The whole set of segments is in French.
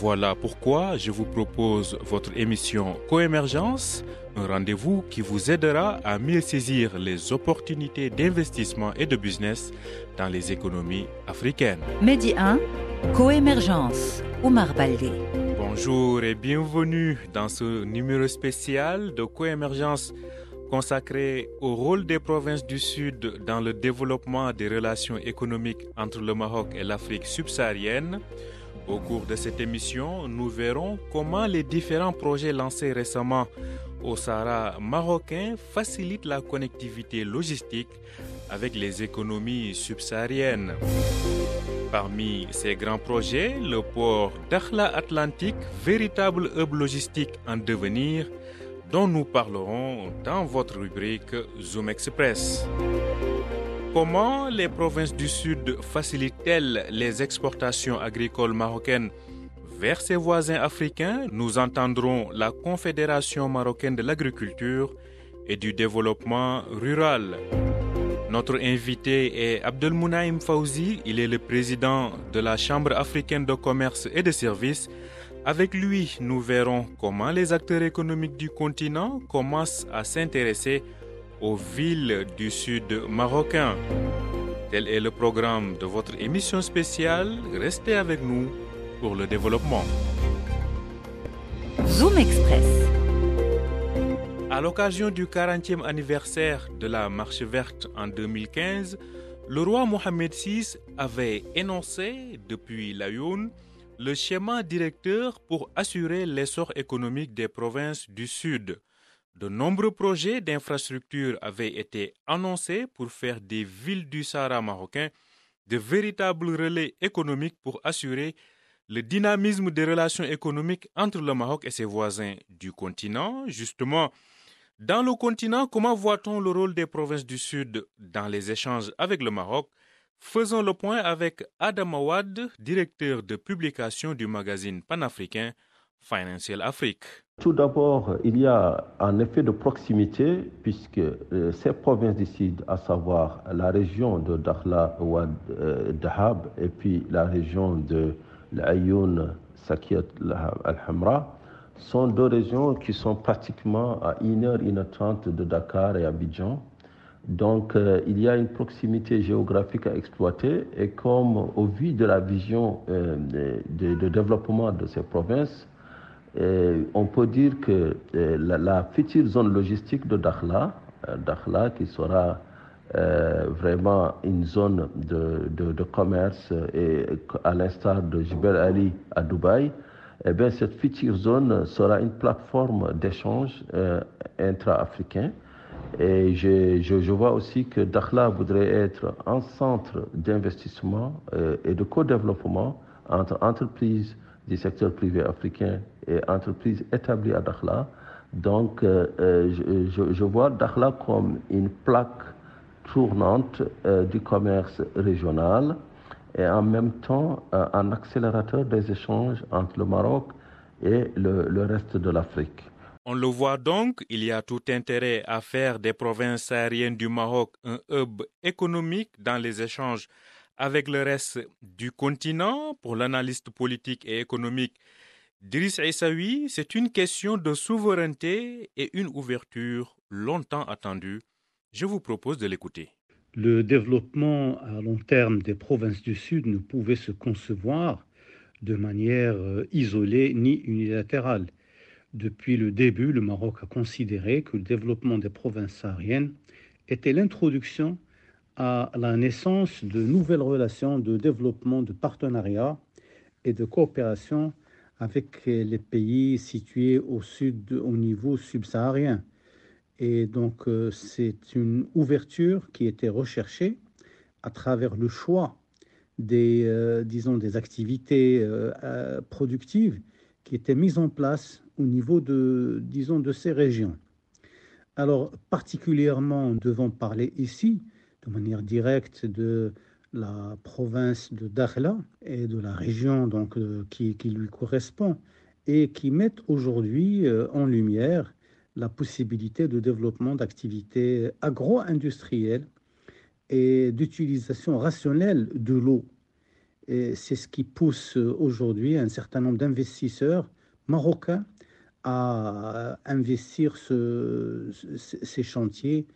Voilà pourquoi je vous propose votre émission Coémergence, un rendez-vous qui vous aidera à mieux saisir les opportunités d'investissement et de business dans les économies africaines. Medi 1, Coémergence, Omar Baldé. Bonjour et bienvenue dans ce numéro spécial de Coémergence consacré au rôle des provinces du Sud dans le développement des relations économiques entre le Maroc et l'Afrique subsaharienne. Au cours de cette émission, nous verrons comment les différents projets lancés récemment au Sahara marocain facilitent la connectivité logistique avec les économies subsahariennes. Parmi ces grands projets, le port d'Akhla Atlantique, véritable hub logistique en devenir, dont nous parlerons dans votre rubrique Zoom Express. Comment les provinces du Sud facilitent-elles les exportations agricoles marocaines vers ses voisins africains Nous entendrons la Confédération marocaine de l'agriculture et du développement rural. Notre invité est Abdelmounaïm Fauzi, il est le président de la Chambre africaine de commerce et de services. Avec lui, nous verrons comment les acteurs économiques du continent commencent à s'intéresser aux villes du sud marocain. Tel est le programme de votre émission spéciale. Restez avec nous pour le développement. Zoom Express. À l'occasion du 40e anniversaire de la Marche verte en 2015, le roi Mohamed VI avait énoncé depuis l'Ayoun le schéma directeur pour assurer l'essor économique des provinces du Sud. De nombreux projets d'infrastructures avaient été annoncés pour faire des villes du Sahara marocain de véritables relais économiques pour assurer le dynamisme des relations économiques entre le Maroc et ses voisins du continent. Justement, dans le continent, comment voit-on le rôle des provinces du Sud dans les échanges avec le Maroc? Faisons le point avec Adam Awad, directeur de publication du magazine panafricain Financial Afrique. Tout d'abord, il y a un effet de proximité puisque euh, ces provinces du Sud, à savoir la région de Dakhla, Ouad, euh, Dahab et puis la région de l'Ayoun, Sakiat, Al-Hamra, sont deux régions qui sont pratiquement à 1h, 1h30 de Dakar et Abidjan. Donc, euh, il y a une proximité géographique à exploiter et comme au vu de la vision de, développement de ces provinces, on peut dire que euh, la, future zone logistique de Dakhla, euh, Dakhla qui sera vraiment une zone de, commerce à l'instar de Jibel Ali à Dubaï, eh bien, cette future zone sera une plateforme d'échange intra-africain. Et je, vois aussi que Dakhla voudrait être un centre d'investissement euh, et de co-développement entre entreprises du secteur privé africain et entreprises établies à Dakhla. Donc, euh, je, je, vois Dakhla comme une plaque tournante euh, du commerce régional et en même temps un accélérateur des échanges entre le Maroc et le reste de l'Afrique. On le voit donc, il y a tout intérêt à faire des provinces aériennes du Maroc un hub économique dans les échanges avec le reste du continent. Pour l'analyste politique et économique Driss Essaoui, c'est une question de souveraineté et une ouverture longtemps attendue. Je vous propose de l'écouter. Le développement à long terme des provinces du Sud ne pouvait se concevoir de manière isolée ni unilatérale. Depuis le début, le Maroc a considéré que le développement des provinces sahariennes était l'introduction à la naissance de nouvelles relations de développement, de partenariat et de coopération avec les pays situés au sud, au niveau subsaharien. Et donc, euh, c'est une ouverture qui était recherchée à travers le choix des, euh, disons, des activités euh, productives qui étaient mises en place au niveau de, disons, de ces régions. Alors, particulièrement, devons parler ici, de manière directe, de la province de Dakhla et de la région donc, euh, qui, qui lui correspond et qui mettent aujourd'hui euh, en lumière la possibilité de développement d'activités agro-industrielles et d'utilisation rationnelle de l'eau. Et c'est ce qui pousse aujourd'hui un certain nombre d'investisseurs marocains à investir ce, ces chantiers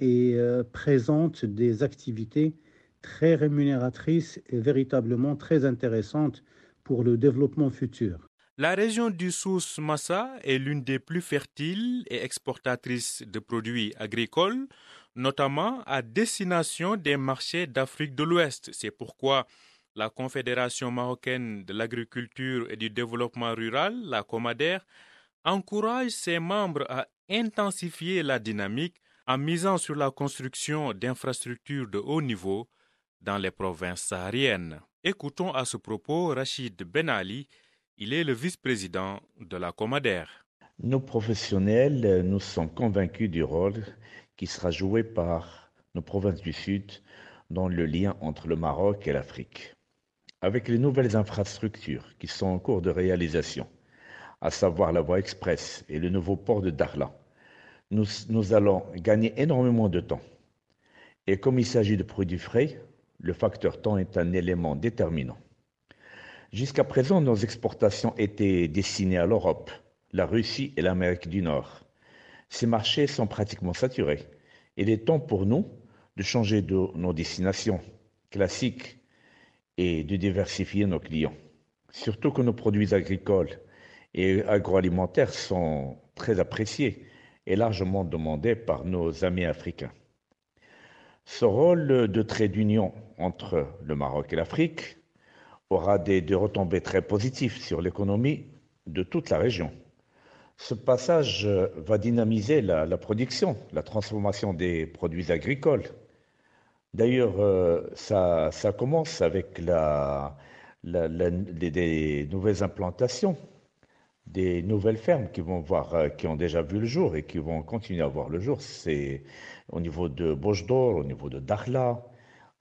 et euh, présentent des activités très rémunératrices et véritablement très intéressantes pour le développement futur. La région du Sous Massa est l'une des plus fertiles et exportatrices de produits agricoles, notamment à destination des marchés d'Afrique de l'Ouest. C'est pourquoi la Confédération marocaine de l'agriculture et du développement rural, la COMADER, encourage ses membres à intensifier la dynamique en misant sur la construction d'infrastructures de haut niveau dans les provinces sahariennes. Écoutons à ce propos Rachid Ben Ali, il est le vice-président de la Comader. Nos professionnels, nous sommes convaincus du rôle qui sera joué par nos provinces du Sud dans le lien entre le Maroc et l'Afrique. Avec les nouvelles infrastructures qui sont en cours de réalisation, à savoir la voie express et le nouveau port de Dakhla, nous, nous allons gagner énormément de temps. Et comme il s'agit de produits frais, le facteur temps est un élément déterminant. Jusqu'à présent, nos exportations étaient destinées à l'Europe, la Russie et l'Amérique du Nord. Ces marchés sont pratiquement saturés. Il est temps pour nous de changer de nos destinations classiques et de diversifier nos clients. Surtout que nos produits agricoles et agroalimentaires sont très appréciés et largement demandés par nos amis africains. Ce rôle de trait d'union entre le Maroc et l'Afrique aura des, retombées très positives sur l'économie de toute la région. Ce passage va dynamiser la, production, la transformation des produits agricoles. D'ailleurs, euh, ça, commence avec la, des nouvelles implantations, des nouvelles fermes qui vont voir, euh, qui ont déjà vu le jour et qui vont continuer à voir le jour. C'est au niveau de Bochdor, au niveau de Dakhla,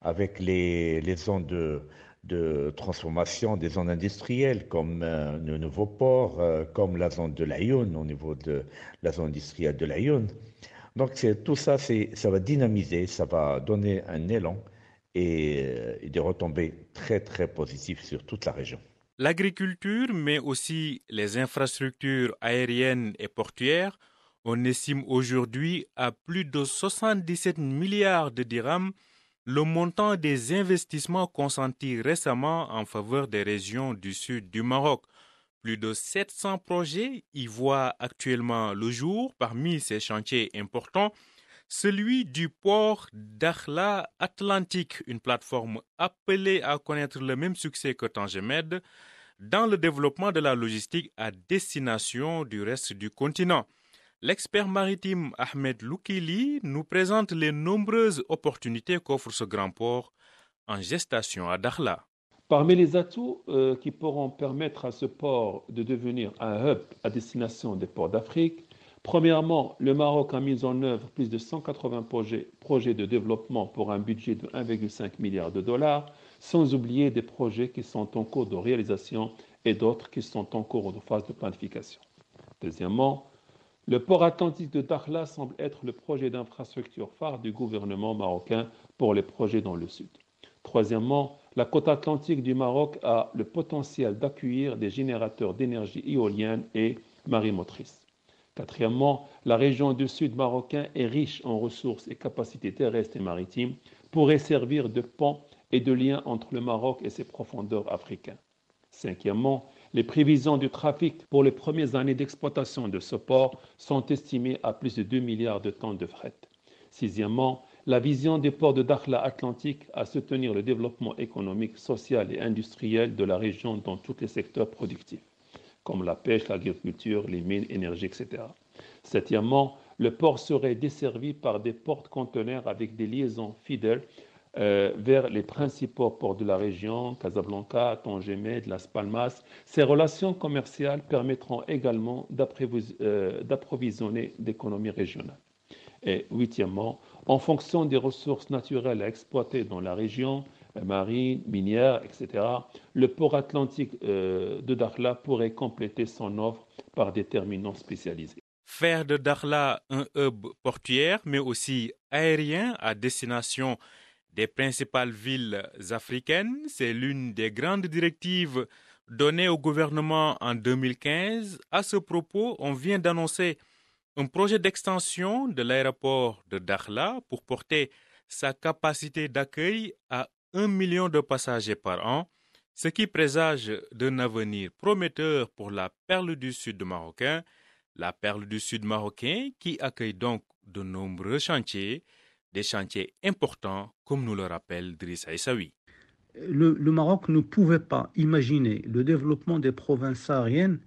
avec les, les zones de, de transformation des zones industrielles comme euh, le nouveau port, euh, comme la zone de l'Aïoun, au niveau de la zone industrielle de l'Aïoun. Donc tout ça, ça va dynamiser, ça va donner un élan et, et des retombées très très positives sur toute la région. L'agriculture, mais aussi les infrastructures aériennes et portuaires, on estime aujourd'hui à plus de 77 milliards de dirhams le montant des investissements consentis récemment en faveur des régions du sud du Maroc. Plus de 700 projets y voient actuellement le jour. Parmi ces chantiers importants, celui du port d'Akhla Atlantique, une plateforme appelée à connaître le même succès que Tangemed dans le développement de la logistique à destination du reste du continent. L'expert maritime Ahmed Loukili nous présente les nombreuses opportunités qu'offre ce grand port en gestation à Dakhla. Parmi les atouts euh, qui pourront permettre à ce port de devenir un hub à destination des ports d'Afrique, premièrement, le Maroc a mis en œuvre plus de 180 projets, de développement pour un budget de 1,5 milliard de dollars, sans oublier des projets qui sont en cours de réalisation et d'autres qui sont en cours de phase de planification. Deuxièmement, le port atlantique de Dakhla semble être le projet d'infrastructure phare du gouvernement marocain pour les projets dans le sud. Troisièmement, la côte atlantique du Maroc a le potentiel d'accueillir des générateurs d'énergie éolienne et marimotrice. Quatrièmement, la région du sud marocain est riche en ressources et capacités terrestres et maritimes, pourrait servir de pont et de lien entre le Maroc et ses profondeurs africaines. Cinquièmement, les prévisions du trafic pour les premières années d'exploitation de ce port sont estimées à plus de 2 milliards de tonnes de fret. Sixièmement, la vision des ports de Dakhla Atlantique à soutenir le développement économique, social et industriel de la région dans tous les secteurs productifs, comme la pêche, l'agriculture, les mines, l'énergie, etc. Septièmement, le port serait desservi par des portes-conteneurs avec des liaisons fidèles euh, vers les principaux ports de la région, Casablanca, Tangemed, Las Palmas. Ces relations commerciales permettront également euh, d'approvisionner l'économie régionale. Et huitièmement, en fonction des ressources naturelles à exploiter dans la région, marine, minière, etc., le port atlantique euh, de Dakhla pourrait compléter son offre par des terminaux spécialisés. Faire de Dakhla un hub portuaire, mais aussi aérien à destination des principales villes africaines, c'est l'une des grandes directives données au gouvernement en 2015. À ce propos, on vient d'annoncer un projet d'extension de l'aéroport de Dakhla pour porter sa capacité d'accueil à million de passagers par an, ce qui présage d'un avenir prometteur pour la perle du sud marocain, la perle du sud marocain qui accueille donc de nombreux chantiers, des chantiers importants comme nous le rappelle Driss Aïssaoui. Le, le, Maroc ne pouvait pas imaginer le développement des provinces sahariennes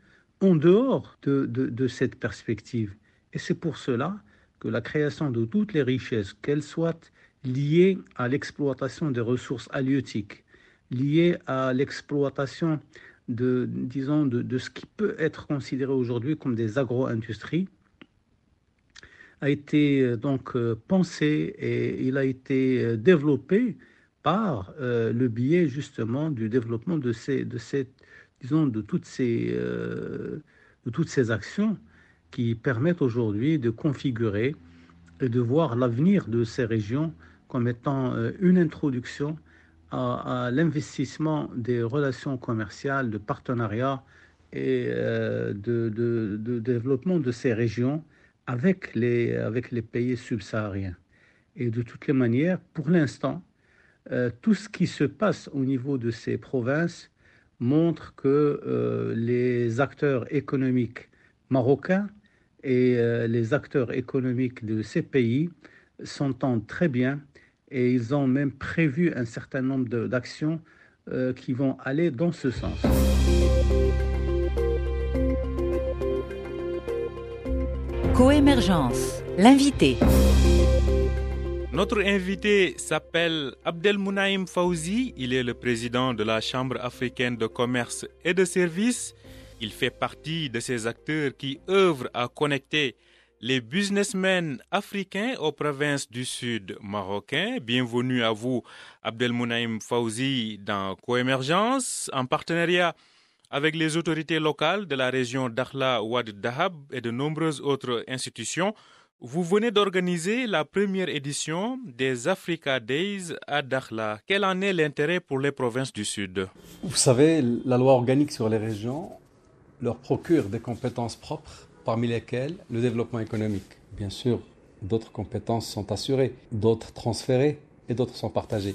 en dehors de, de, de cette perspective. Et c'est pour cela que la création de toutes les richesses, qu'elles soient liées à l'exploitation des ressources halieutiques, liées à l'exploitation de, disons, de, de, ce qui peut être considéré aujourd'hui comme des agro-industries, a été euh, donc euh, pensé et il a été euh, développé par le biais justement du développement de ces, de cette, disons, de toutes ces, de toutes ces actions qui permettent aujourd'hui de configurer et de voir l'avenir de ces régions comme étant euh, une introduction à, l'investissement des relations commerciales, de partenariat et euh, de, développement de ces régions avec les, pays subsahariens. Et de toutes les manières, pour l'instant, euh, tout ce qui se passe au niveau de ces provinces montre que les acteurs économiques marocains et les acteurs économiques de ces pays s'entendent très bien et ils ont même prévu un certain nombre d'actions euh, qui vont aller dans ce sens. Coémergence, l'invité. Notre invité s'appelle Abdelmounaïm Fauzi. Il est le président de la Chambre africaine de commerce et de services. Il fait partie de ces acteurs qui œuvrent à connecter les businessmen africains aux provinces du sud marocain. Bienvenue à vous, Abdelmounaïm Fauzi, dans Coémergence, en partenariat avec les autorités locales de la région d'Akhla Ouad Dahab et de nombreuses autres institutions. Vous venez d'organiser la première édition des Africa Days à Dakhla. Quel en est l'intérêt pour les provinces du Sud? Vous savez, la loi organique sur les régions leur procure des compétences propres, parmi lesquelles le développement économique. Bien sûr, d'autres compétences sont assurées, d'autres transférées et d'autres sont partagées.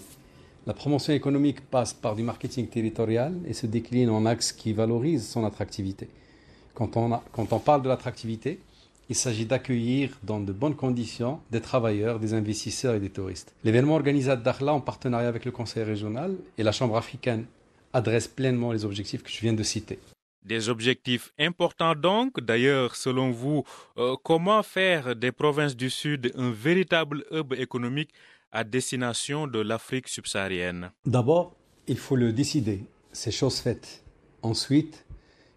La promotion économique passe par du marketing territorial et se décline en axes qui valorisent son attractivité. Quand on, quand on parle de l'attractivité, il s'agit d'accueillir dans de bonnes conditions des travailleurs, des investisseurs et des touristes. L'événement organisé à Dakhla en partenariat avec le Conseil régional et la Chambre africaine adresse pleinement les objectifs que je viens de citer. Des objectifs importants donc. D'ailleurs, selon vous, euh, comment faire des provinces du Sud un véritable hub économique à destination de l'Afrique subsaharienne? D'abord, il faut le décider. C'est chose faite. Ensuite,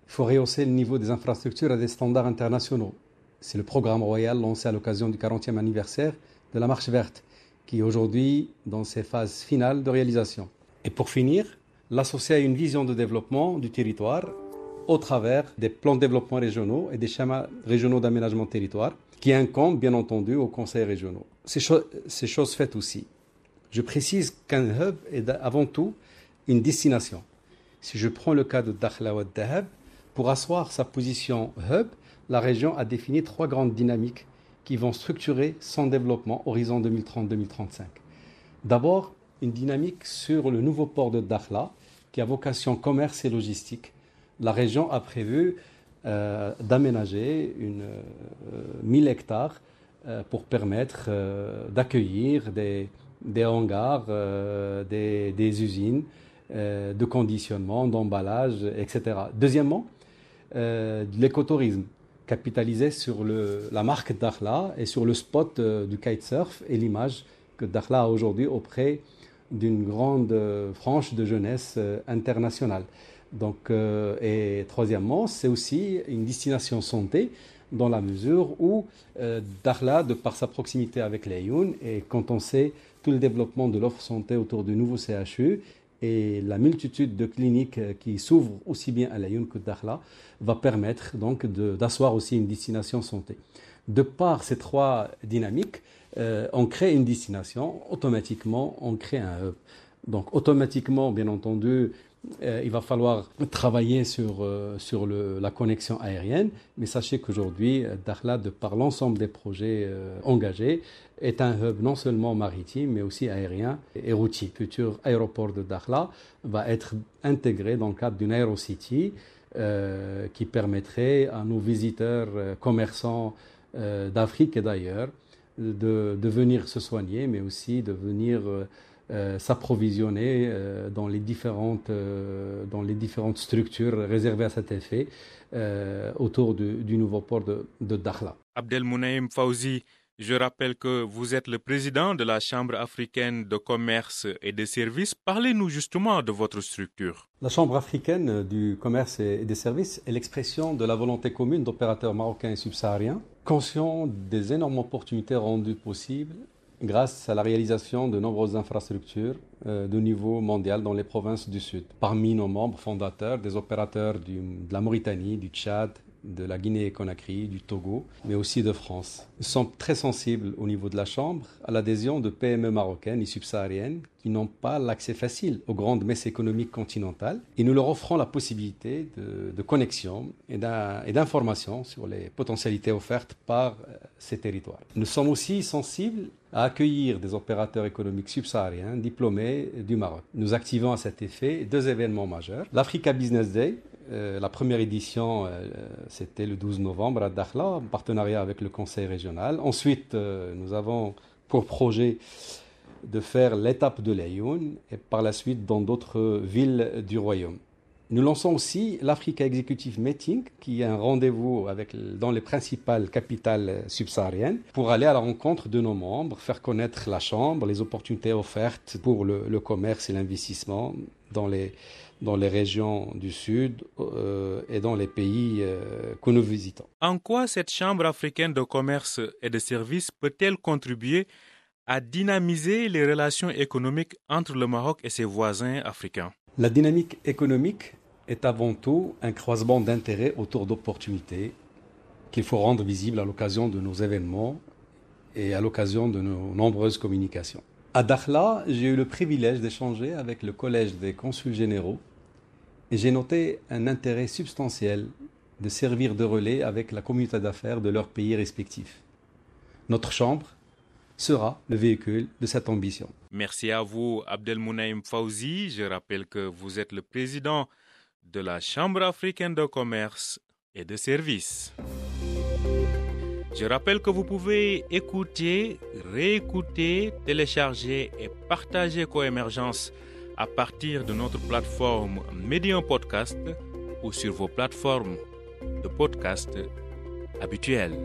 il faut rehausser le niveau des infrastructures à des standards internationaux. C'est le programme royal lancé à l'occasion du 40e anniversaire de la Marche verte, qui est aujourd'hui dans ses phases finales de réalisation. Et pour finir, l'associer à une vision de développement du territoire au travers des plans de développement régionaux et des schémas régionaux d'aménagement territoire, qui incombent bien entendu aux conseils régionaux. C'est cho chose faite aussi. Je précise qu'un hub est avant tout une destination. Si je prends le cas de Dakhla Wad Dahab, pour asseoir sa position hub, la région a défini trois grandes dynamiques qui vont structurer son développement horizon 2030-2035. D'abord, une dynamique sur le nouveau port de Dakhla, qui a vocation commerce et logistique. La région a prévu euh, d'aménager une euh, 1000 hectares euh, pour permettre euh, d'accueillir des, hangars, euh, des, usines euh, de conditionnement, d'emballage, etc. Deuxièmement, de l'écotourisme capitaliser sur la marque Dakhla et sur le spot euh, du kitesurf et l'image que Dakhla a aujourd'hui auprès d'une grande euh, frange de jeunesse euh, internationale. Donc, et troisièmement, c'est aussi une destination santé dans la mesure où euh, Dakhla, de par sa proximité avec l'Ayoun, et quand on sait tout le développement de l'offre santé autour du nouveau CHU et la multitude de cliniques euh, qui s'ouvrent aussi bien à l'Ayoun que Dakhla, va permettre donc d'asseoir aussi une destination santé. De par ces trois dynamiques, euh, on crée une destination, automatiquement on crée un hub. Donc automatiquement, bien entendu, euh, il va falloir travailler sur, euh, sur la connexion aérienne, mais sachez qu'aujourd'hui, Dakhla, de par l'ensemble des projets engagés, est un hub non seulement maritime, mais aussi aérien et routier. Le futur aéroport de Dakhla va être intégré dans le cadre d'une Aerocity qui permettrait à nos visiteurs commerçants d'Afrique et d'ailleurs de, de, venir se soigner, mais aussi de venir euh, s'approvisionner euh, dans, les différentes, euh, dans les différentes structures réservées à cet effet autour du, du, nouveau port de, de Dakhla. Abdel Mounaïm Fauzi, je rappelle que vous êtes le président de la Chambre africaine de commerce et de services. Parlez-nous justement de votre structure. La Chambre africaine du commerce et des services est l'expression de la volonté commune d'opérateurs marocains et subsahariens, conscients des énormes opportunités rendues possibles grâce à la réalisation de nombreuses infrastructures euh, de niveau mondial dans les provinces du Sud. Parmi nos membres fondateurs, des opérateurs de la Mauritanie, du Tchad, de la Guinée-Conakry, du Togo, mais aussi de France. Nous sommes très sensibles au niveau de la Chambre à l'adhésion de PME marocaines et subsahariennes qui n'ont pas l'accès facile aux grandes messes économiques continentales et nous leur offrons la possibilité de, de connexion et d'information sur les potentialités offertes par euh, ces territoires. Nous sommes aussi sensibles à accueillir des opérateurs économiques subsahariens diplômés du Maroc. Nous activons à cet effet deux événements majeurs. L'Africa Business Day, euh, la première édition, euh, c'était le 12 novembre à Dakhla, en partenariat avec le Conseil régional. Ensuite, euh, nous avons pour projet de faire l'étape de l'Ayoun et par la suite dans d'autres villes du royaume. Nous lançons aussi l'Africa Executive Meeting, qui est un rendez-vous dans les principales capitales subsahariennes, pour aller à la rencontre de nos membres, faire connaître la Chambre, les opportunités offertes pour le commerce et l'investissement dans les, dans les régions du Sud euh, et dans les pays euh, que nous visitons. En quoi cette Chambre africaine de commerce et de services peut-elle contribuer à dynamiser les relations économiques entre le Maroc et ses voisins africains? La dynamique économique est avant tout un croisement d'intérêts autour d'opportunités qu'il faut rendre visibles à l'occasion de nos événements et à l'occasion de nos nombreuses communications. À Dakhla, j'ai eu le privilège d'échanger avec le Collège des consuls généraux et j'ai noté un intérêt substantiel de servir de relais avec la communauté d'affaires de leurs pays respectifs. Notre chambre sera le véhicule de cette ambition. Merci à vous, Abdelmounaïm Fauzi. Je rappelle que vous êtes le président de la Chambre africaine de commerce et de services. Je rappelle que vous pouvez écouter, réécouter, télécharger et partager Coémergence à partir de notre plateforme Medium Podcast ou sur vos plateformes de podcast habituelles.